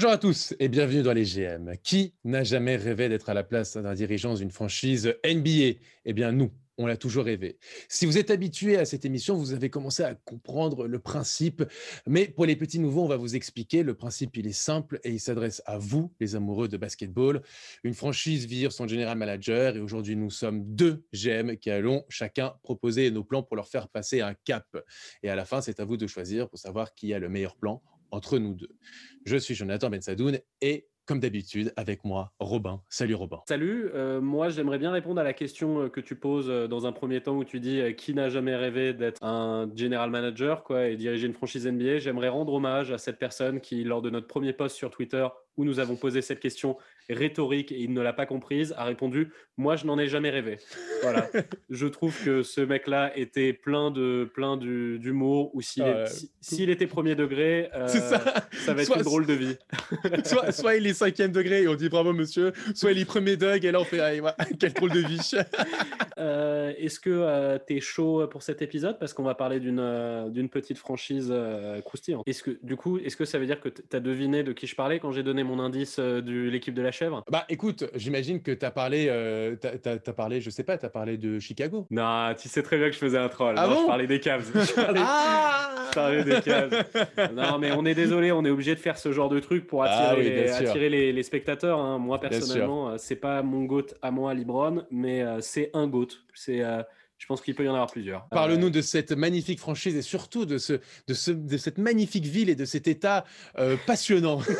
Bonjour à tous et bienvenue dans les GM. Qui n'a jamais rêvé d'être à la place d'un dirigeant d'une franchise NBA Eh bien nous, on l'a toujours rêvé. Si vous êtes habitué à cette émission, vous avez commencé à comprendre le principe. Mais pour les petits nouveaux, on va vous expliquer. Le principe, il est simple et il s'adresse à vous, les amoureux de basketball. Une franchise vire son general manager et aujourd'hui, nous sommes deux GM qui allons chacun proposer nos plans pour leur faire passer un cap. Et à la fin, c'est à vous de choisir pour savoir qui a le meilleur plan entre nous deux. Je suis Jonathan Bensadoun et comme d'habitude, avec moi, Robin. Salut Robin. Salut, euh, moi j'aimerais bien répondre à la question euh, que tu poses euh, dans un premier temps où tu dis qui n'a jamais rêvé d'être un general manager quoi, et diriger une franchise NBA. J'aimerais rendre hommage à cette personne qui, lors de notre premier post sur Twitter, où nous avons posé cette question rhétorique et il ne l'a pas comprise, a répondu Moi, je n'en ai jamais rêvé. Voilà. je trouve que ce mec-là était plein de plein d'humour, ou s'il ah était premier degré, ça. ça. va être une drôle de vie. soit, soit, il est cinquième degré et on dit bravo monsieur, soit il est premier Doug et là on fait ah, quelle drôle de vie. Euh, est-ce que euh, tu es chaud pour cet épisode? Parce qu'on va parler d'une euh, d'une petite franchise croustillante. Est-ce que, du coup, est-ce que ça veut dire que tu as deviné de qui je parlais quand j'ai donné mon indice de l'équipe de la chèvre? Bah écoute, j'imagine que tu as parlé, t'as, as, parlé, je sais pas, tu as parlé de Chicago. Non, tu sais très bien que je faisais un troll. Ah je parlais des Cavs. Je parlais, ah je parlais des Cavs. Non, mais on est désolé, on est obligé de faire ce genre de truc pour ah attirer, attirer les, spectateurs. Hein. Moi, personnellement, c'est pas mon goat à moi, Libron, mais c'est un goat c'est, euh, je pense qu'il peut y en avoir plusieurs. Parle-nous euh, de cette magnifique franchise et surtout de, ce, de, ce, de cette magnifique ville et de cet état euh, passionnant.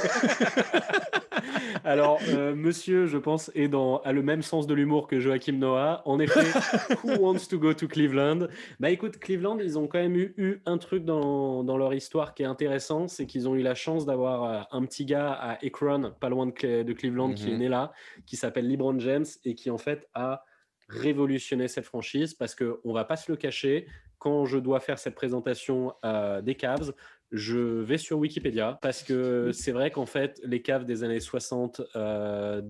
Alors, monsieur, je pense, est dans, a le même sens de l'humour que Joachim Noah. En effet, who wants to go to Cleveland? Bah écoute, Cleveland, ils ont quand même eu, eu un truc dans, dans, leur histoire qui est intéressant, c'est qu'ils ont eu la chance d'avoir un petit gars à Akron, pas loin de, de Cleveland, qui est mhm. né là, qui s'appelle LeBron James et qui en fait a révolutionner cette franchise parce qu'on ne va pas se le cacher, quand je dois faire cette présentation euh, des Cavs, je vais sur Wikipédia parce que c'est vrai qu'en fait, les caves des années 60, 10, euh,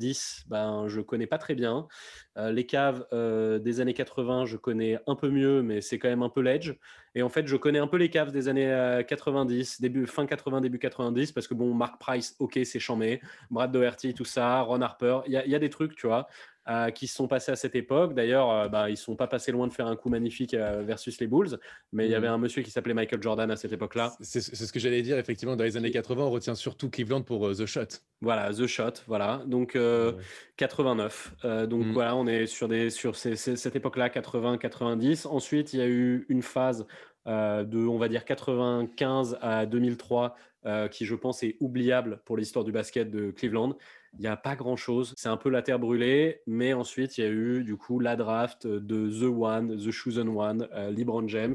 ben, je connais pas très bien. Euh, les caves des années 80, je connais un peu mieux, mais c'est quand même un peu l'edge. Et en fait, je connais un peu les caves des années 90, début, fin 80, début 90, parce que bon, Mark Price, ok, c'est chambé. Brad Doherty, tout ça, Ron Harper, il y, a des trucs, tu vois. Euh, qui se sont passés à cette époque. D'ailleurs, euh, bah, ils ne sont pas passés loin de faire un coup magnifique euh, versus les Bulls, mais il y avait mm. un monsieur qui s'appelait Michael Jordan à cette époque-là. C'est ce que j'allais dire, effectivement, dans les années 80, on retient surtout Cleveland pour The Shot. Voilà, The Shot, voilà. Donc, 89. donc, mm. voilà, on est sur, des, sur cette époque-là, 80-90. Ensuite, il y a eu une phase de, on va dire, 95 à 2003, qui, je pense, est oubliable pour l'histoire du basket de Cleveland il n'y a pas grand-chose. C'est un peu la terre brûlée, mais ensuite, il y a eu du coup la draft de The One, The Chosen One, euh, LeBron James,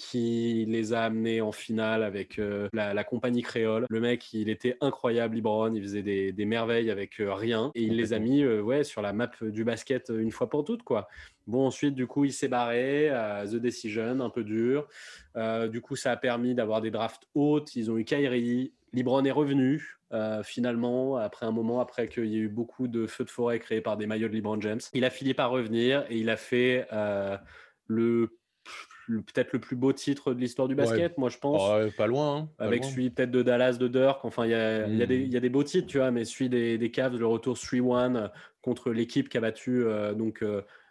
qui les a amenés en finale avec euh, la, compagnie créole. Le mec, il était incroyable, LeBron, il faisait des, merveilles avec euh, rien, et il les a mis ouais, sur la map du basket une fois pour toutes. quoi. Bon, ensuite, du coup, il s'est barré, The Decision, un peu dur. du coup, ça a permis d'avoir des drafts hautes. Ils ont eu Kyrie, LeBron est revenu. Euh, finalement, après un moment, après qu'il y ait eu beaucoup de feux de forêt créés par des maillots de LeBron James. Il a fini par revenir et il a fait euh, le, peut-être le plus beau titre de l'histoire du basket, moi je pense. pas loin. Hein, Avec celui peut-être de Dallas, de Dirk. Enfin, il y a, y, a y a, des beaux titres, tu vois, mais celui des, des Cavs, le retour 3-1 contre l'équipe qui a battu euh, donc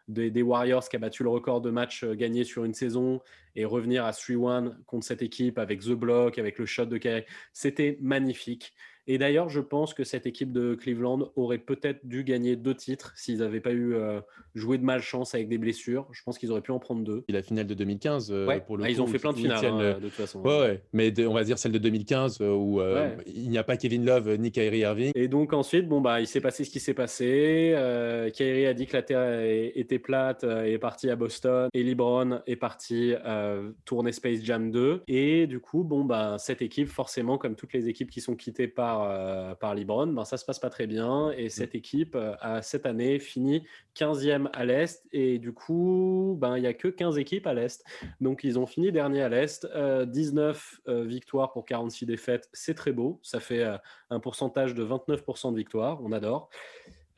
des, Warriors qui a battu le record de matchs gagnés sur une saison et revenir à 3-1 contre cette équipe avec The Block, avec le shot de Kyrie. C'était magnifique. Et d'ailleurs, je pense que cette équipe de Cleveland aurait peut-être dû gagner deux titres s'ils n'avaient pas eu euh, joué de malchance avec des blessures. Je pense qu'ils auraient pu en prendre deux. Et la finale de 2015, euh, pour le ah, ils ont fait plein de finales hein, de toute façon. Ouais, ouais. mais on va dire celle de 2015 euh, où il n'y a pas Kevin Love ni Kyrie Irving. Et donc ensuite, bon bah, il s'est passé ce qui s'est passé. Kyrie a dit que la terre était plate et est parti à Boston. Et LeBron est parti tourner Space Jam 2. Et du coup, bon bah, cette équipe, forcément, comme toutes les équipes qui sont quittées par par, euh, par Libron, ben, ça se passe pas très bien. Et mm. cette équipe euh, a cette année fini 15e à l'Est. Et du coup, ben, il n'y a que 15 équipes à l'Est. Donc ils ont fini dernier à l'Est. 19 euh, victoires pour 46 défaites, c'est très beau. Ça fait un pourcentage de 29% de victoires. On adore.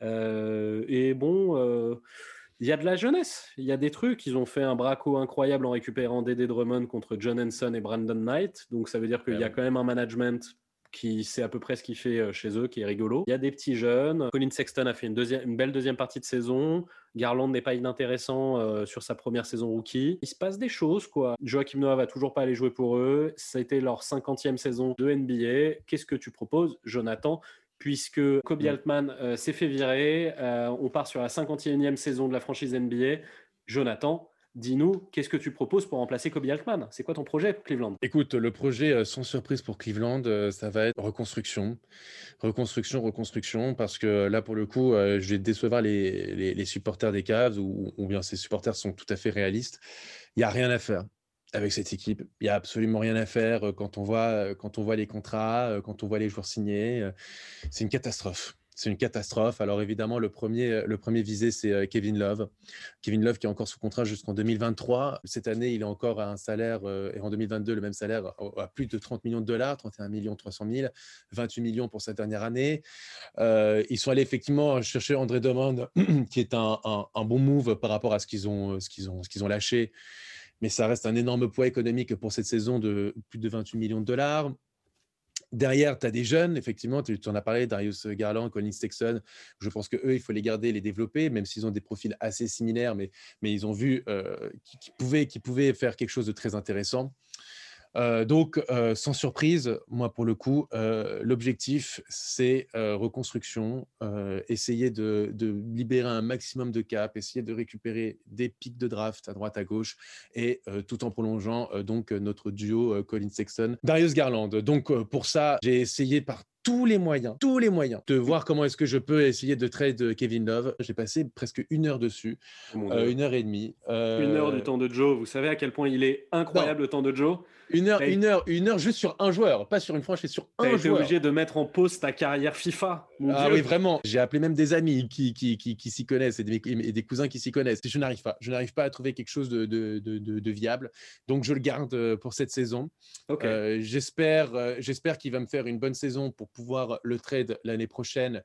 et bon il y a de la jeunesse, il y a des trucs. Ils ont fait un braco incroyable en récupérant Dédé Drummond contre John Henson et Brandon Knight. Donc ça veut dire qu'il y a quand même un management qui sait à peu près ce qu'il fait chez eux, qui est rigolo. Il y a des petits jeunes. Colin Sexton a fait une, deuxième, une belle deuxième partie de saison. Garland n'est pas inintéressant sur sa première saison rookie. Il se passe des choses, quoi. Joachim Noah va toujours pas aller jouer pour eux. Ça a été leur 50e saison de NBA. Qu'est-ce que tu proposes, Jonathan? Puisque Kobe Altman s'est fait virer. on part sur la 51e saison de la franchise NBA. Jonathan, Dis-nous, qu'est-ce que tu proposes pour remplacer Kobe Altman? C'est quoi ton projet Cleveland? Écoute, le projet, euh, sans surprise pour Cleveland, euh, ça va être reconstruction. Reconstruction, reconstruction, parce que là, pour le coup, euh, je vais décevoir les, supporters des Cavs, ou, bien ces supporters sont tout à fait réalistes. Il n'y a rien à faire avec cette équipe. Il n'y a absolument rien à faire quand on voit, quand on voit les contrats, quand on voit les joueurs signés. C'est une catastrophe c'est une catastrophe. Alors évidemment, le premier, le premier visé, c'est euh, Kevin Love. Kevin Love qui est encore sous contrat jusqu'en 2023. Cette année, il est encore à un salaire, euh, et en 2022, le même salaire à plus de 30 millions de dollars, 31 millions 300 000, 28 millions pour sa dernière année. Euh, ils sont allés effectivement chercher André Drummond, qui est un, bon move par rapport à ce qu'ils ont, ont, ce qu'ils ont lâché. Mais ça reste un énorme poids économique pour cette saison de plus de 28 millions de dollars. Derrière, tu as des jeunes, effectivement, tu en as parlé, Darius Garland, Colin Sexton. Je pense qu'eux, il faut les garder, les développer, même s'ils ont des profils assez similaires, mais, mais ils ont vu euh, qu'ils pouvaient, pouvaient faire quelque chose de très intéressant. Euh, donc, euh, sans surprise, moi, pour le coup, euh, l'objectif, c'est reconstruction, essayer de, libérer un maximum de cap, essayer de récupérer des pics de draft à droite, à gauche, et tout en prolongeant donc notre duo Colin Sexton, Darius Garland. Donc, pour ça, j'ai essayé par tous les moyens, tous les moyens de voir comment est-ce que je peux essayer de trade Kevin Love. J'ai passé presque une heure dessus, une heure et demie. Une heure du temps de Joe. Vous savez à quel point il est incroyable le temps de Joe? Une heure, une heure, une heure juste sur un joueur, pas sur une franchise, sur un joueur. obligé de mettre en pause ta carrière FIFA. ah oui, vraiment. J'ai appelé même des amis qui, qui, qui, s'y connaissent et des, cousins qui s'y connaissent. Je n'arrive pas. Je n'arrive pas à trouver quelque chose de, de, de, viable. Donc je le garde euh, pour cette saison. Euh, j'espère, euh, j'espère qu'il va me faire une bonne saison pour pouvoir le trade l'année prochaine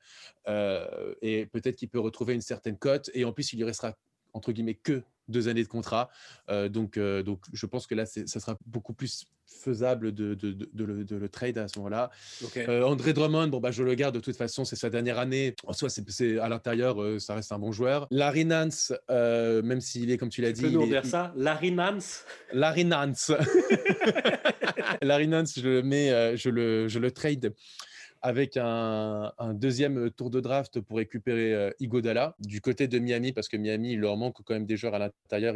et peut-être qu'il peut retrouver une certaine cote. Et en plus, il lui restera entre guillemets que deux années de contrat. Euh, donc, euh, donc, je pense que là, ça sera beaucoup plus faisable de, de, de, le, trade à ce moment-là. Euh, André Drummond, bon, bah, je le garde de toute façon, c'est sa dernière année. En soi, c'est à l'intérieur, ça reste un bon joueur. Larry Nance, même s'il est, comme tu l'as dit. Nous ça? Larry Nance? Larry Nance. Larry Nance, je le mets, je le, je le trade avec un, deuxième tour de draft pour récupérer euh, Igodala du côté de Miami, parce que Miami, il leur manque quand même des joueurs à l'intérieur.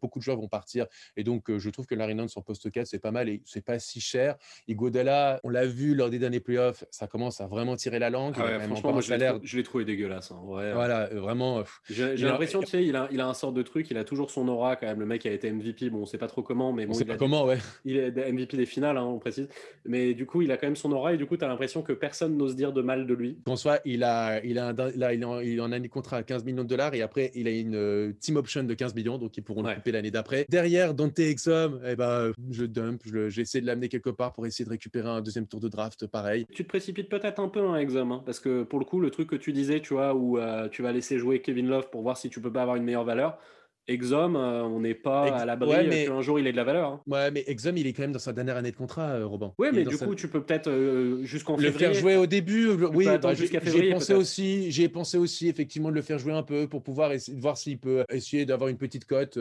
Beaucoup de joueurs vont partir. Et donc, euh, je trouve que Larry Nance en poste 4, c'est pas mal et c'est pas si cher. Igodala, on l'a vu lors des derniers playoffs, ça commence à vraiment tirer la langue. Ah franchement, je l'ai trouvé dégueulasse. Hein. Voilà, vraiment. J'ai l'impression, tu sais, il a, il a un sort de truc, il a toujours son aura quand même. Le mec a été MVP, bon, on sait pas trop comment, mais bon. On sait pas comment, ouais. Il est MVP des finales, hein, on précise. Mais du coup, il a quand même son aura et du coup, tu as l'impression que personne n'ose dire de mal de lui. Soi, il a, il a, là, il, en, il en a un contrat à 15 millions de dollars et après, il a une euh, team option de 15 millions, donc ils pourront le couper l'année d'après. Derrière, Dante Exum, eh ben, je dump, j'essaie de l'amener quelque part pour essayer de récupérer un deuxième tour de draft, pareil. Tu te précipites peut-être un peu, un hein, Exum, hein, parce que pour le coup, le truc que tu disais, tu vois, où euh, tu vas laisser jouer Kevin Love pour voir si tu peux pas avoir une meilleure valeur. Exum, euh, on n'est pas à l'abri ouais, mais... qu'un jour il ait de la valeur. Hein. Ouais, mais Exum, il est quand même dans sa dernière année de contrat, euh, Robin. Oui, mais du coup, tu peux peut-être euh, jusqu'en le faire jouer au début. Oui, bah, février. J'ai pensé aussi, j'ai pensé aussi effectivement de le faire jouer un peu pour pouvoir essayer de voir s'il peut essayer d'avoir une petite cote,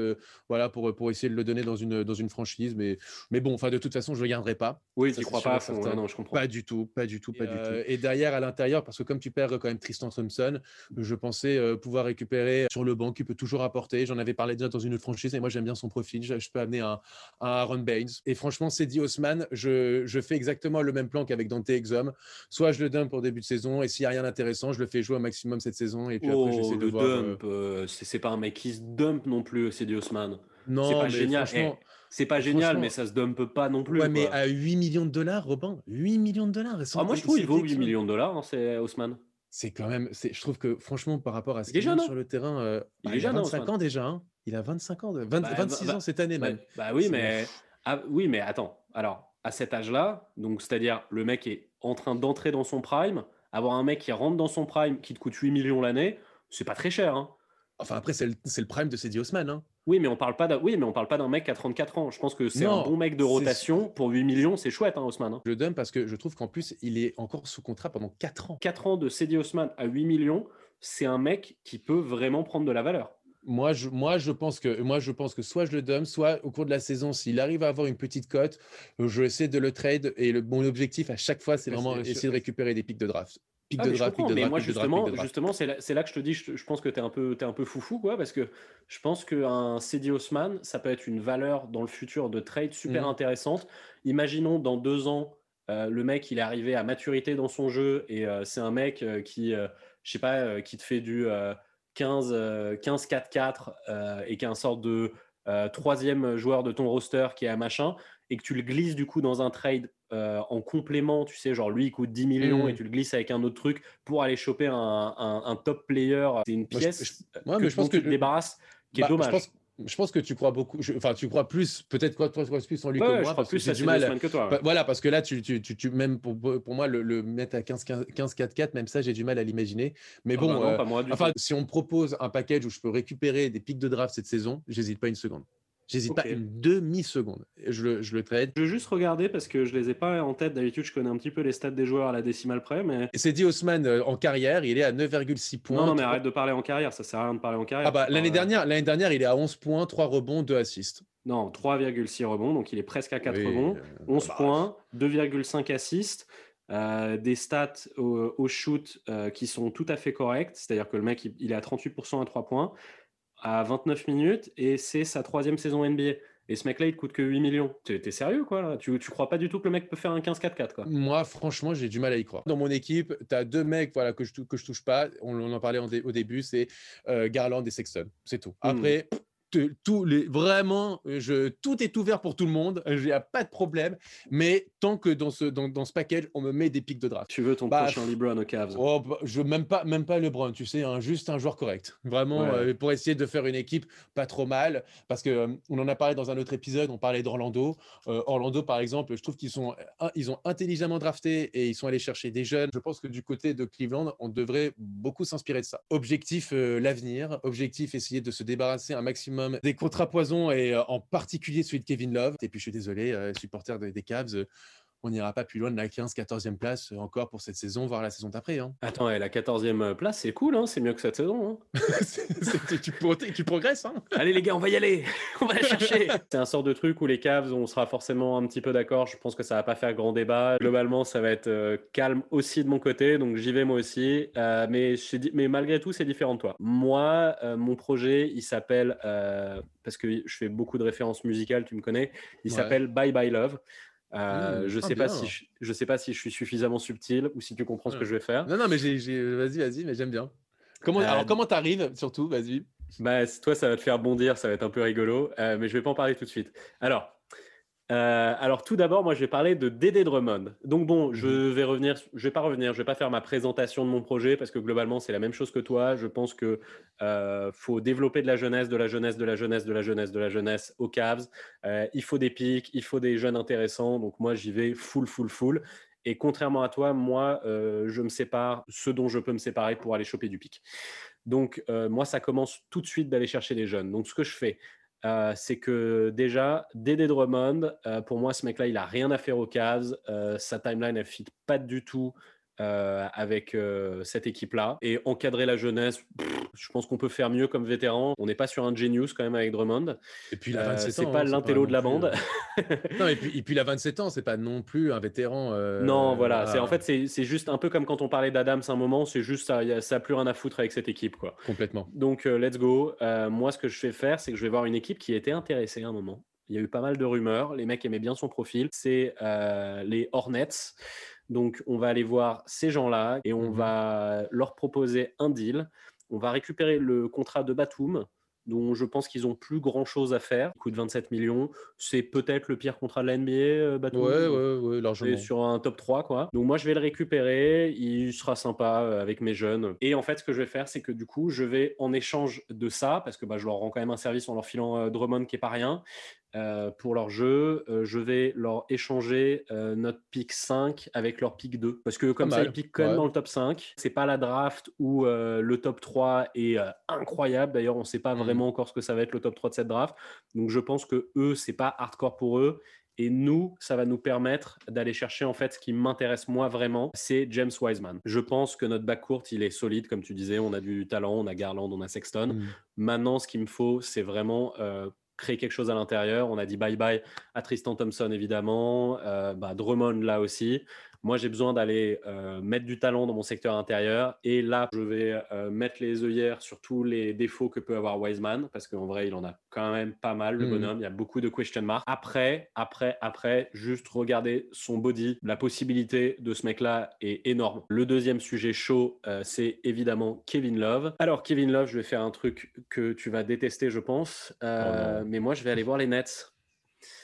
voilà, pour pour essayer de le donner dans une dans une franchise. Mais mais bon, enfin de toute façon, je le garderai pas. Oui, tu crois pas non, je comprends. Pas du tout, pas du tout, pas du tout. Et derrière, à l'intérieur, parce que comme tu perds quand même Tristan Thompson, je pensais pouvoir récupérer sur le banc qui peut toujours apporter. J'en avais parlé déjà dans une autre franchise et moi j'aime bien son profil. Je, peux amener un, Aaron Baines. Et franchement, c'est dit Haussmann, je, je, fais exactement le même plan qu'avec Dante Exum. Soit je le dump pour début de saison et s'il n'y a rien d'intéressant, je le fais jouer au maximum cette saison. Et puis après, j'essaie de le voir. Dump, euh, c'est pas un mec qui se dump non plus, c'est dit Haussmann. Non, c'est pas génial. Eh, c'est pas génial, mais ça se dump pas non plus. Ouais, mais à 8 millions de dollars, Robin, 8 millions de dollars. Ah, moi, je trouve qu'il vaut 8 millions de dollars, hein, c'est Haussmann c'est quand même. Je trouve que franchement, par rapport à ce qu'il a sur le terrain, euh, il, a 25 ans déjà. Hein. Il a 25 ans, 26 bah, bah, ans cette année bah, même. Bah oui, mais ah, oui, mais attends. Alors, à cet âge-là, donc c'est-à-dire le mec est en train d'entrer dans son prime, avoir un mec qui rentre dans son prime qui te coûte 8 millions l'année, c'est pas très cher. Hein. Enfin, après, c'est le, le, prime de Cedi Osman. Hein. Oui, mais on parle pas d'un oui, mais on parle pas d'un mec qui a 34 ans. Je pense que c'est un bon mec de rotation pour 8 millions, c'est chouette hein, Haussmann. Hein. Je le donne parce que je trouve qu'en plus, il est encore sous contrat pendant 4 ans. 4 ans de Cedi Haussmann à 8 millions, c'est un mec qui peut vraiment prendre de la valeur. Moi je, moi, je pense que, moi, je pense que soit je le donne, soit au cours de la saison, s'il arrive à avoir une petite cote, je vais essayer de le trade. Et le, mon objectif à chaque fois, c'est vraiment essayer de récupérer des pics de draft. Pic ah, de draft, pic de draft, moi, justement, justement c'est là, là, que je te dis, je, pense que tu es un peu, es un peu foufou, quoi, parce que je pense qu'un CD Haussmann, ça peut être une valeur dans le futur de trade super mmh. intéressante. Imaginons dans deux ans, euh, le mec, il est arrivé à maturité dans son jeu et euh, c'est un mec euh, qui, je sais pas, qui te fait du 15-4-4 euh, et qui est un sorte de euh, troisième joueur de ton roster qui est un machin, et que tu le glisses du coup dans un trade euh, en complément, tu sais, genre lui il coûte 10 millions mmh. et tu le glisses avec un autre truc pour aller choper un, top player, c'est une pièce que je pense que tu te débarrasses qui est bah, dommage je pense que tu crois beaucoup, enfin tu crois plus, peut-être quoi, toi, toi plus en lui que moi, je crois plus du mal. Que toi, Voilà, parce que là, tu, tu, tu, même pour, pour moi, le, le, mettre à 15-4-4, même ça, j'ai du mal à l'imaginer. Mais ah bon, bah euh, enfin, si on me propose un package où je peux récupérer des pics de draft cette saison, j'hésite pas une seconde. J'hésite pas une demi-seconde. Je le, je le trade. Je veux juste regarder parce que je les ai pas en tête. D'habitude, je connais un petit peu les stats des joueurs à la décimale près. Mais... C'est dit Haussmann euh, en carrière, il est à 9,6 points. Non, non, mais arrête de parler en carrière. Ça sert à rien de parler en carrière. Ah bah, l'année dernière, l'année dernière, il est à 11 points, 3 rebonds, 2 assists. Non, 3,6 rebonds. Donc, il est presque à 4 rebonds. 11 euh, bah, points, 2,5 assists. Euh, des stats au, shoot qui sont tout à fait correctes, c'est-à-dire que le mec il, est à 38% à 3 points à 29 minutes et c'est sa troisième saison NBA. Et ce mec-là, il te coûte que 8 millions. T'es es sérieux, quoi là? Tu, tu crois pas du tout que le mec peut faire un 15-4-4, quoi? Moi, franchement, j'ai du mal à y croire. Dans mon équipe, tu as deux mecs voilà, que, je, que je touche pas. On, en parlait au début, c'est euh, Garland et Sexton. C'est tout. Hmm. Après, tout les, vraiment, je, tout est ouvert pour tout le monde. Il n'y a pas de problème. Mais tant que dans ce, dans, dans, ce package, on me met des pics de draft. Tu veux ton bah, prochain LeBron au Cavs oh, bah, je, même, pas, même pas LeBron, tu sais, hein, juste un joueur correct. Vraiment, euh, pour essayer de faire une équipe pas trop mal. Parce que euh, on en a parlé dans un autre épisode, on parlait d'Orlando. Euh, Orlando, par exemple, je trouve qu'ils sont, ils ont intelligemment drafté et ils sont allés chercher des jeunes. Je pense que du côté de Cleveland, on devrait beaucoup s'inspirer de ça. Objectif, l'avenir. Objectif, essayer de se débarrasser un maximum des contrats poison et euh, en particulier celui de Kevin Love. Et puis je suis désolé, euh, supporter des, des Cavs, on n'ira pas plus loin de la 15, 14e place euh, encore pour cette saison, voire la saison d'après. Hein. Attends, la 14e place, c'est cool, hein c'est mieux que cette saison. Hein tu, progresses. Hein Allez les gars, on va y aller, on va la chercher. c'est un sort de truc où les Cavs, on sera forcément un petit peu d'accord. Je pense que ça va pas faire grand débat. Globalement, ça va être euh, calme aussi de mon côté, donc j'y vais moi aussi. Euh, mais, mais malgré tout, c'est différent de toi. Moi, mon projet, il s'appelle, parce que je fais beaucoup de références musicales, tu me connais, il s'appelle Bye Bye Love. Euh, mmh. je sais pas si je, sais pas si je suis suffisamment subtil ou si tu comprends ce que je vais faire. Non non mais vas-y vas-y mais j'aime bien. Comment alors euh, comment t'arrives surtout vas-y. Bah toi ça va te faire bondir ça va être un peu rigolo euh, mais je vais pas en parler tout de suite. Alors euh, alors tout d'abord, moi je vais parler de Dédé Drummond. Donc bon, je mhm. vais revenir, je vais pas revenir, je vais pas faire ma présentation de mon projet parce que globalement c'est la même chose que toi. Je pense que euh, faut développer de la jeunesse, de la jeunesse, de la jeunesse, de la jeunesse, de la jeunesse aux Cavs. Euh, il faut des pics, il faut des jeunes intéressants. Donc moi j'y vais full, full, full. Et contrairement à toi, moi je me sépare ce dont je peux me séparer pour aller choper du pic. Donc moi ça commence tout de suite d'aller chercher des jeunes. Donc ce que je fais, euh, c'est que déjà, Dédé Drummond, euh, pour moi, ce mec-là, il a rien à faire aux Cavs. Euh, sa timeline, elle fit pas du tout euh, avec euh, cette équipe-là. Et encadrer la jeunesse, je pense qu'on peut faire mieux comme vétéran. On n'est pas sur un genius quand même avec Drummond. Et puis il a 27 c'est pas hein, l'intello de la bande. non, et puis, et puis il a 27 ans, c'est pas non plus un vétéran. non, voilà. C'est en fait c'est juste un peu comme quand on parlait d'Adams un moment. C'est juste ça, a, ça a plus rien à foutre avec cette équipe, quoi. Complètement. Donc let's go. moi, ce que je vais faire, c'est que je vais voir une équipe qui était intéressée à un moment. Il y a eu pas mal de rumeurs. Les mecs aimaient bien son profil. C'est les Hornets. Donc, on va aller voir ces gens-là et on mmh va leur proposer un deal. On va récupérer le contrat de Batum, dont je pense qu'ils ont plus grand chose à faire. Il coûte 27 millions. C'est peut-être le pire contrat de la NBA, euh, Batum? Ouais, ouais, ouais, largement. Sur un top 3, quoi. Donc, moi, je vais le récupérer. Il sera sympa euh, avec mes jeunes. Et en fait, ce que je vais faire, c'est que du coup, je vais, en échange de ça, parce que bah, je leur rends quand même un service en leur filant euh, Drummond qui est pas rien, euh, pour leur jeu, euh, je vais leur échanger euh, notre pick 5 avec leur pick 2. Parce que comme ça, ils piquent quand même dans le top 5. C'est pas la draft où le top 3 est incroyable. D'ailleurs, on ne sait pas mmh. vraiment encore ce que ça va être le top 3 de cette draft. Donc je pense que eux, c'est pas hardcore pour eux. Et nous, ça va nous permettre d'aller chercher en fait ce qui m'intéresse moi vraiment, c'est James Wiseman. Je pense que notre backcourt, il est solide, comme tu disais, on a du talent, on a Garland, on a Sexton. Mmh. Maintenant, ce qu'il me faut, c'est vraiment créer quelque chose à l'intérieur. On a dit bye bye à Tristan Thompson évidemment, euh, bah, Drummond là aussi. Moi, j'ai besoin d'aller euh, mettre du talent dans mon secteur intérieur. Et là, je vais euh, mettre les œillères sur tous les défauts que peut avoir Wiseman, parce qu'en vrai, il en a quand même pas mal, le mmh. bonhomme. Il y a beaucoup de question marks. Après, après, après, juste regarder son body. La possibilité de ce mec-là est énorme. Le deuxième sujet chaud, euh, c'est évidemment Kevin Love. Alors, Kevin Love, je vais faire un truc que tu vas détester, je pense. Oh mais moi, je vais aller voir les Nets.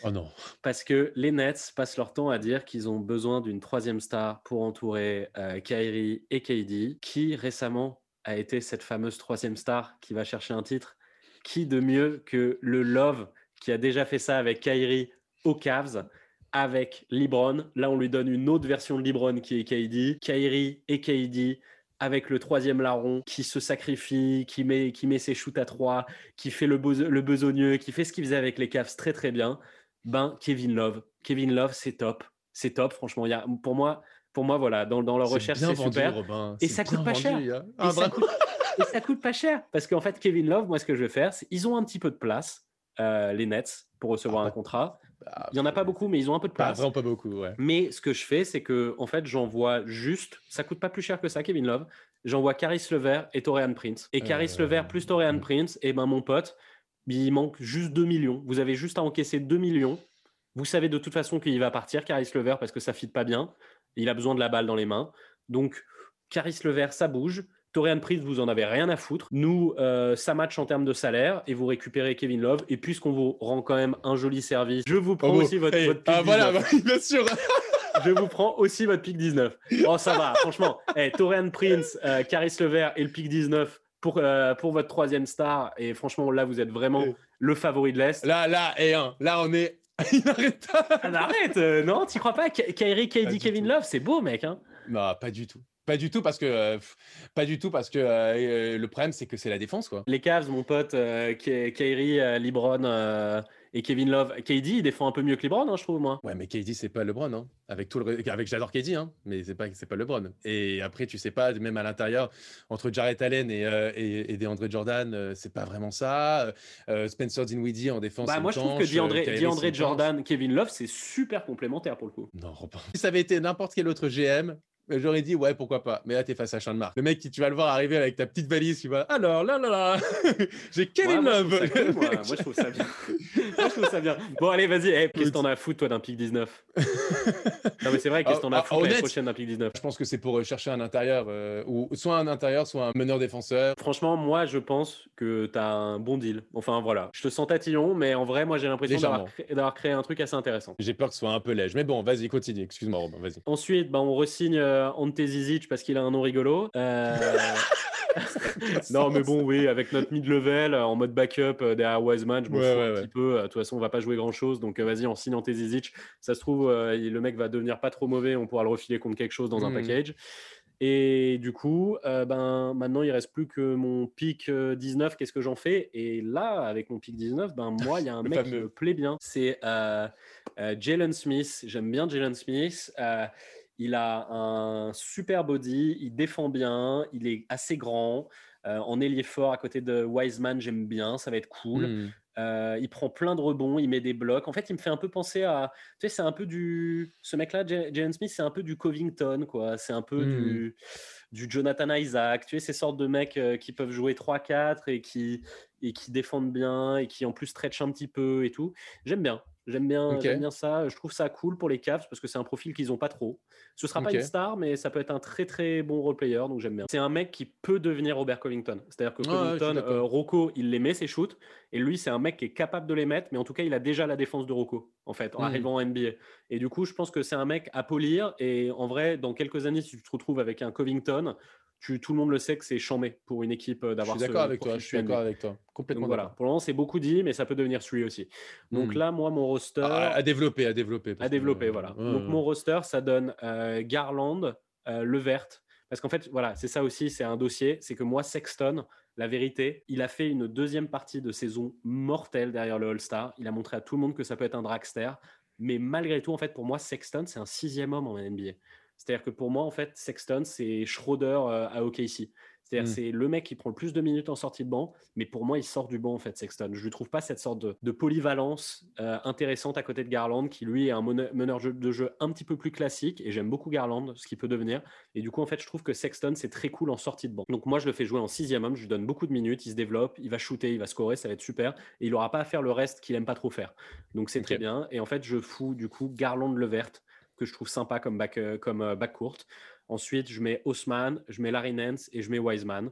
Oh non. Parce que les Nets passent leur temps à dire qu'ils ont besoin d'une troisième star pour entourer euh, Kyrie et KD, qui récemment a été cette fameuse troisième star qui va chercher un titre. Qui de mieux que le Love qui a déjà fait ça avec Kyrie aux Cavs avec LeBron. Là, on lui donne une autre version de LeBron qui est KD. Kyrie et KD avec le troisième larron qui se sacrifie, qui met, qui met ses shoots à trois, qui fait le, le besogneux, qui fait ce qu'il faisait avec les Cavs très très bien, ben Kevin Love. Kevin Love, c'est top. C'est top, franchement. Y a, pour moi, pour moi, voilà, dans, dans leur recherche, c'est super. Et ça coûte pas cher. Hein. Ah, et, ça coûte, pas cher. Parce qu'en fait, Kevin Love, moi, ce que je vais faire, c'est ils ont un petit peu de place, euh, les Nets, pour recevoir ah, un contrat. Bah, il y en a pas beaucoup, mais ils ont un peu de place. Pas, pas beaucoup, ouais. Mais ce que je fais, c'est que en fait, j'envoie juste, ça coûte pas plus cher que ça, Kevin Love. J'envoie Caris Levert et Torian Prince. Et Caris euh... Levert plus Torian Prince, et ben mon pote, il manque juste 2 millions. Vous avez juste à encaisser 2 millions. Vous savez de toute façon qu'il va partir, Caris Levert, parce que ça fit pas bien. Il a besoin de la balle dans les mains. Donc, Caris Levert, ça bouge. Torian Prince, vous en avez rien à foutre. Nous, euh, ça match en termes de salaire et vous récupérez Kevin Love. Et puisqu'on vous rend quand même un joli service, je vous prends aussi votre, pick ah, voilà, bah, bien sûr. je vous prends aussi votre pick 19. Oh, ça va, franchement. Hey, Torian Prince, euh, Caris Levert et le pick 19 pour, euh, pour votre troisième star. Et franchement, là, vous êtes vraiment le favori de l'Est. Là, là, et un. Là, on est. Il arrête pas. Ah, arrête, euh, non, tu crois pas Kyrie, KD, Kevin Love, c'est beau, mec. Hein non, pas du tout. Pas du tout parce que euh, pas du tout parce que euh, le problème c'est que c'est la défense quoi. Les Cavs, mon pote, euh, Kyrie, LeBron et Kevin Love, KD il défend un peu mieux que LeBron, hein, je trouve moi. Ouais, mais KD c'est pas LeBron, hein. Avec tout le, avec j'adore KD, hein, mais c'est pas c'est pas LeBron. Et après tu sais pas, même à l'intérieur entre Jarrett Allen et et, et DeAndre Jordan, c'est pas vraiment ça. Spencer Dinwiddie en défense. Bah moi je trouve que DeAndre, Jordan, Kevin Love c'est super complémentaire pour le coup. Non, si ça avait été n'importe quel autre GM, J'aurais dit, ouais, pourquoi pas. Mais là, t'es face à Sean Mark. Le mec, tu vas le voir arriver avec ta petite valise, tu vas, alors là, là, là, j'ai Kevin Love. Moi, je trouve ça bien. moi, je trouve ça bien. Bon, allez, vas-y. Eh, qu'est-ce que t'en as à foutre, toi, d'un pic 19 Non, mais c'est vrai, qu'est-ce que t'en as à ah, foutre l'année prochaine d'un pic 19 Je pense que c'est pour chercher un intérieur, euh, ou soit un intérieur, soit un meneur défenseur. Franchement, moi, je pense que t'as un bon deal. Enfin, voilà. Je te sens tatillon, mais en vrai, moi, j'ai l'impression d'avoir créé, un truc assez intéressant. J'ai peur que ce soit un peu léger. Mais bon, vas-y, continue. Excuse-moi, Robin, vas-y. Ensuite, bah, on resigne euh, Ante Zizic parce qu'il a un nom rigolo. Euh, non, mais bon, oui, avec notre mid-level euh, en mode backup derrière Wiseman, je m'en fous un petit peu. De toute façon, on va pas jouer grand-chose. Donc, vas-y, on signe Ante Zizic. Ça se trouve, le mec va devenir pas trop mauvais. On pourra le refiler contre quelque chose dans un hmm. package. Et du coup, ben, maintenant, il reste plus que mon pic 19. Qu'est-ce que j'en fais? Et là, avec mon pic 19, ben, moi, il y a un mec qui me plaît bien. C'est Jalen Smith. J'aime bien Jalen Smith. Il a un super body, il défend bien, il est assez grand. Euh, en ailier fort à côté de Wiseman, j'aime bien, ça va être cool. Hmm. Euh, il prend plein de rebonds, il met des blocs. En fait, il me fait un peu penser à. Tu sais, c'est un peu du. Ce mec-là, Jalen Smith, c'est un peu du Covington, quoi. C'est un peu du, hmm. du Jonathan Isaac. Tu sais, ces sortes de mecs euh, qui peuvent jouer 3-4 et qui, et qui défendent bien et qui en plus stretch un petit peu et tout. J'aime bien. J'aime bien, bien ça. Je trouve ça cool pour les Cavs parce que c'est un profil qu'ils n'ont pas trop. Ce sera pas une star, mais ça peut être un très très bon role player, donc j'aime bien. C'est un mec qui peut devenir Robert Covington. C'est-à-dire que Covington, euh, Rocco, il les met ses shoots, et lui, c'est un mec qui est capable de les mettre, mais en tout cas, il a déjà la défense de Rocco, en fait, en mmh. arrivant en NBA. Et du coup, je pense que c'est un mec à polir, et en vrai, dans quelques années, si tu te retrouves avec un Covington, tout le monde le sait que c'est chambé pour une équipe euh, d'avoir. Je suis d'accord avec toi. Je suis d'accord avec toi. Complètement. voilà. Pour le moment, c'est beaucoup dit, mais ça peut devenir celui aussi. Donc hmm. là, moi, mon roster. À, développer, à développer. À développer, voilà. Donc mon roster, ça donne euh, Garland, euh, Levert. Parce qu'en fait, voilà, c'est ça aussi, c'est un dossier. C'est que moi, Sexton, la vérité, il a fait une deuxième partie de saison mortelle derrière le All-Star. Il a montré à tout le monde que ça peut être un dragster. Mais malgré tout, en fait, pour moi, Sexton, c'est un sixième homme en NBA. C'est-à-dire que pour moi, en fait, Sexton, c'est Schroeder euh, à OKC. C'est-à-dire, mmh. c'est le mec qui prend le plus de minutes en sortie de banc, mais pour moi, il sort du banc, en fait, Sexton. Je ne trouve pas cette sorte de, polyvalence euh, intéressante à côté de Garland, qui lui est un meneur de jeu un petit peu plus classique, et j'aime beaucoup Garland, ce qu'il peut devenir. Et du coup, en fait, je trouve que Sexton, c'est très cool en sortie de banc. Donc, moi, je le fais jouer en sixième homme, je lui donne beaucoup de minutes, il se développe, il va shooter, il va scorer, ça va être super, et il n'aura pas à faire le reste qu'il aime pas trop faire. Donc, c'est très bien. Et en fait, je fous, du coup, Garland Levert que je trouve sympa comme back, euh, comme euh, back court. Ensuite, je mets Haussmann, je mets Larry Nance et je mets Wiseman.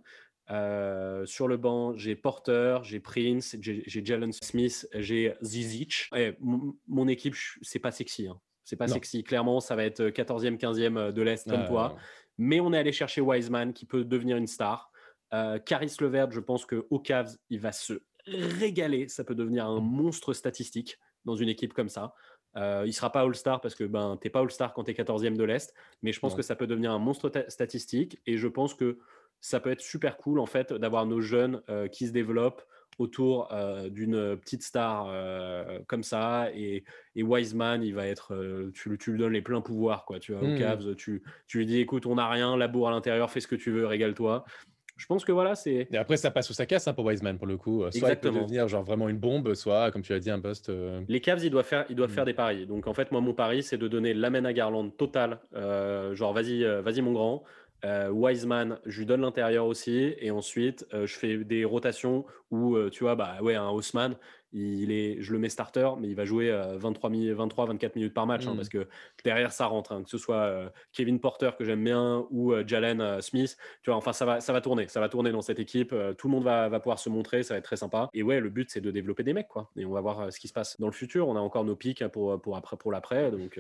Euh, sur le banc, j'ai Porter, j'ai Prince, j'ai Jalen Smith, j'ai Zizic. Et mon équipe, c'est pas sexy. Hein. C'est pas sexy. Clairement, ça va être 14e, 15e de l'Est comme toi. Mais on est allé chercher Wiseman qui peut devenir une star. Euh, Caris Levert, je pense qu'au Cavs, il va se régaler. Ça peut devenir un monstre statistique dans une équipe comme ça. Euh, il sera pas All-Star parce que ben, tu n'es pas All-Star quand tu es 14e de l'Est, mais je pense que ça peut devenir un monstre statistique et je pense que ça peut être super cool en fait d'avoir nos jeunes euh, qui se développent autour euh, d'une petite star euh, comme ça et, et, Wiseman il va être tu, tu, lui donnes les pleins pouvoirs quoi tu vois au mmh. Cavs tu, tu lui dis écoute on n'a rien labour à l'intérieur fais ce que tu veux régale-toi je pense que voilà, c'est. Et après, ça passe ou ça casse hein, pour Wiseman pour le coup. Soit Exactement. il peut devenir genre vraiment une bombe, soit, comme tu as dit, un poste. Euh, Les Cavs, ils doivent faire, ils doivent faire mm. des paris. Donc en fait, moi, mon pari, c'est de donner l'amène à Garland total. Euh, genre, vas-y, euh, vas-y, mon grand. Wiseman, je lui donne l'intérieur aussi. Et ensuite, je fais des rotations où, tu vois, bah ouais, un Haussmann, il est, je le mets starter, mais il va jouer 23, 23 24 minutes par match, hein, mm. parce que derrière ça rentre, hein, que ce soit euh, Kevin Porter que j'aime bien ou euh, Jalen euh, Smith, tu vois, enfin ça va, ça va tourner, ça va tourner dans cette équipe, tout le monde va, va, pouvoir se montrer, ça va être très sympa. Et ouais, le but c'est de développer des mecs, quoi. Et on va voir ce qui se passe dans le futur. On a encore nos pics pour, pour après, pour l'après, donc,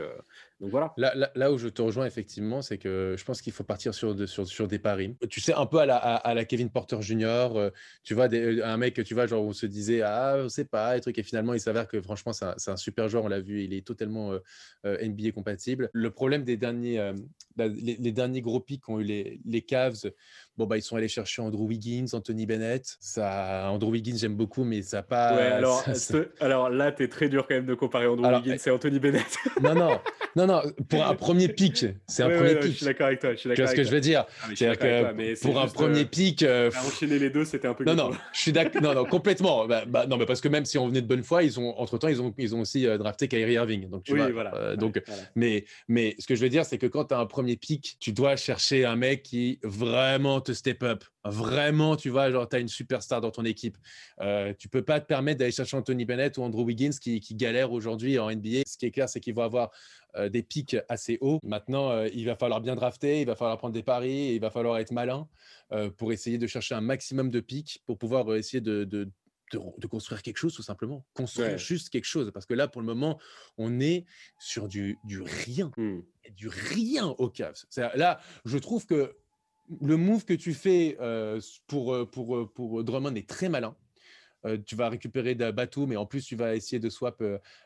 donc voilà. Là, là, où je te rejoins effectivement, c'est que je pense qu'il faut partir sur, de, sur, sur, des paris. Tu sais, un peu à la, à, la Kevin Porter Junior, tu vois, un mec, tu vois, genre on se disait, ah, on sait et trucs, et finalement il s'avère que franchement, c'est un, super joueur. On l'a vu, il est totalement euh, euh, NBA compatible. Le problème des derniers, euh, bah, les, derniers gros pics qu'ont eu les, les Cavs, Bon, bah, ils sont allés chercher Andrew Wiggins, Anthony Bennett. Ça, Andrew Wiggins, j'aime beaucoup, mais ça pas. alors, alors là, tu es très dur quand même de comparer Andrew Wiggins et Anthony Bennett. non, non, non, non. Pour un premier pic, c'est un premier pic. Je suis d'accord avec toi. Tu vois ce que je veux dire? Ah, C'est que pour un premier euh, pic. Euh, enchaîner les deux, c'était un peu. Non, non, je suis d'accord. non, non, complètement. Bah, bah, non, mais parce que même si on venait de bonne foi, ils ont, entre temps, ils ont, ils ont aussi euh, drafté Kyrie Irving. Donc, tu oui, vois, voilà. donc, Mais, mais ce que je veux dire, c'est que quand tu as un premier pic, tu dois chercher un mec qui vraiment te step up vraiment, tu vois, genre, tu as une superstar dans ton équipe. Euh, tu peux pas te permettre d'aller chercher Anthony Bennett ou Andrew Wiggins qui, qui galèrent aujourd'hui en NBA. Ce qui est clair, c'est qu'ils vont avoir euh, des pics assez hauts. Maintenant, euh, il va falloir bien drafter, il va falloir prendre des paris, il va falloir être malin euh, pour essayer de chercher un maximum de pics pour pouvoir essayer de, de de, construire quelque chose tout simplement. Construire juste quelque chose. Parce que là, pour le moment, on est sur du, du rien. Mmh. Du rien au Cavs. Là, je trouve que le move que tu fais euh, pour, euh, pour, euh, pour Drummond est très malin. tu vas récupérer Batou, mais en plus, tu vas essayer de swap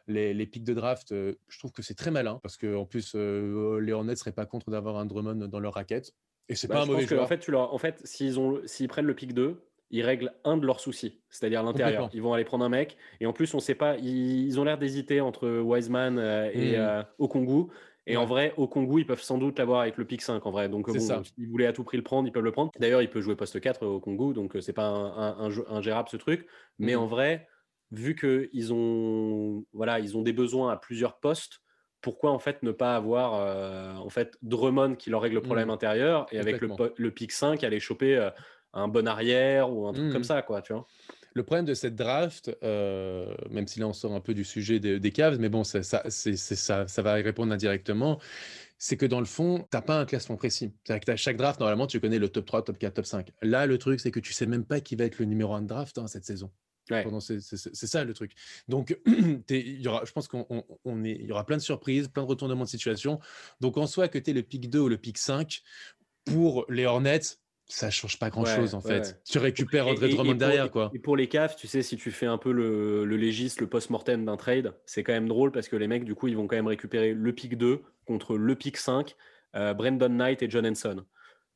les, les pics de draft. je trouve que c'est très malin parce qu'en plus, les Hornets ne seraient pas contre d'avoir un Drummond dans leur raquette. Et c'est bah, pas un mauvais joueur. En fait, tu leur... en fait s'ils, ont... s'ils prennent le pic 2, ils règlent un de leurs soucis, c'est-à-dire l'intérieur. Ils vont aller prendre un mec. Et en plus, on sait pas, ils, ont l'air d'hésiter entre Wiseman et mmh. Okongu. Et en vrai, au Congo, ils peuvent sans doute l'avoir avec le pic 5 en vrai. Donc, bon, ils voulaient à tout prix le prendre, ils peuvent le prendre. D'ailleurs, il peut jouer poste 4 au Congo, donc euh, c'est pas un, un, gérable ce truc. Mais mm. en vrai, vu qu'ils ont, voilà, ils ont des besoins à plusieurs postes, pourquoi en fait ne pas avoir euh, en fait Drummond qui leur règle le problème mm. intérieur et avec le, le pic 5 aller choper euh, un bon arrière ou un truc comme mm. ça, quoi, tu vois? Le problème de cette draft, euh, même si là on sort un peu du sujet des, caves, mais bon, ça, ça, ça, ça, va y répondre indirectement, c'est que dans le fond, tu n'as pas un classement précis. C'est-à-dire que à chaque draft, normalement, tu connais le top 3, top 4, top 5. Là, le truc, c'est que tu sais même pas qui va être le numéro 1 de draft hein, cette saison. C'est ça le truc. Donc, il y aura, je pense qu'on on, il y aura plein de surprises, plein de retournements de situation. Donc, en soi, que tu es le pic 2 ou le pic 5, pour les Hornets, ça change pas grand chose en fait. Tu récupères André Drummond derrière quoi. Et pour les Cavs, tu sais, si tu fais un peu le, le légiste, le post-mortem d'un trade, c'est quand même drôle parce que les mecs, du coup, ils vont quand même récupérer le pick 2 contre le pick 5, euh, Brandon Knight et John Henson.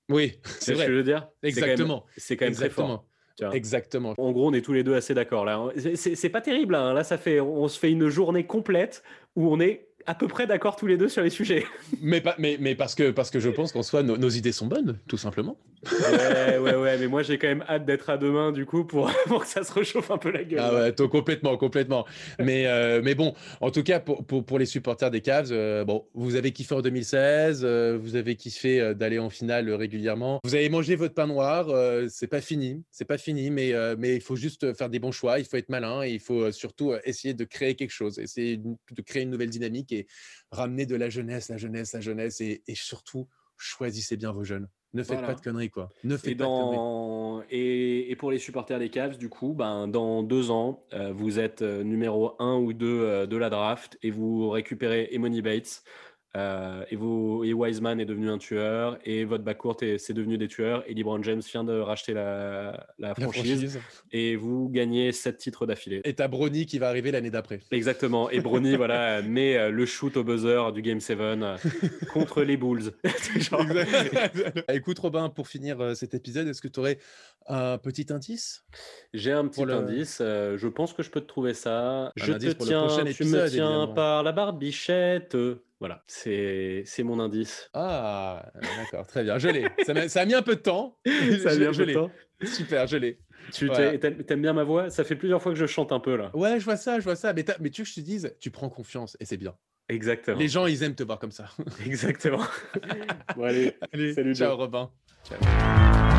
Oui, c'est vrai. ce que je veux dire? Exactement. C'est quand même, très fort. Exactement. En gros, on est tous les deux assez d'accord là. C'est pas terrible. Hein. Là, ça fait, on se fait une journée complète où on est à peu près d'accord tous les deux sur les sujets. mais, pas, mais, mais parce, que, parce que je pense qu'en soi, nos, idées sont bonnes, tout simplement. Ouais, ouais, ouais, mais moi j'ai quand même hâte d'être à demain, du coup, pour, pour, que ça se réchauffe un peu la gueule. Ah ouais, complètement, complètement. Mais, euh, mais bon, en tout cas, pour, pour, pour les supporters des Cavs, euh, bon, vous avez kiffé en 2016, euh, vous avez kiffé d'aller en finale régulièrement, vous avez mangé votre pain noir, c'est pas fini, c'est pas fini, mais, mais il faut juste faire des bons choix, il faut être malin et il faut surtout essayer de créer quelque chose, essayer de créer une nouvelle dynamique et ramener de la jeunesse, la jeunesse, la jeunesse et, surtout choisissez bien vos jeunes. Ne faites pas de conneries, quoi. Ne faites et, dans... et, et, pour les supporters des Cavs, du coup, ben, dans deux ans, euh, vous êtes euh, numéro un ou deux euh, de la draft et vous récupérez Emony Bates, euh, et, vous, et Wiseman est devenu un tueur, et votre backcourt c'est devenu des tueurs, et LeBron James vient de racheter la, la, franchise, et vous gagnez sept titres d'affilée. Et t'as Brony qui va arriver l'année d'après. Exactement, et Brony voilà, met euh, le shoot au buzzer du Game 7 euh, contre les Bulls. Écoute Robin, pour finir cet épisode, est-ce que tu aurais un petit indice? J'ai un petit indice, je pense que je peux te trouver ça. je te tiens, tu me tiens par la barbichette. Voilà, c'est mon indice. Ah, d'accord, très bien, je l'ai. Ça, ça, a mis un peu de temps. ça a mis un peu de temps. Super, je l'ai. Tu aimes bien ma voix? Ça fait plusieurs fois que je chante un peu là. Ouais, je vois ça, je vois ça. Mais, mais tu veux que je te dise, tu prends confiance et c'est bien. Exactement. Les gens, ils aiment te voir comme ça. Exactement. bon, allez, salut. Ciao, Robin. Ciao.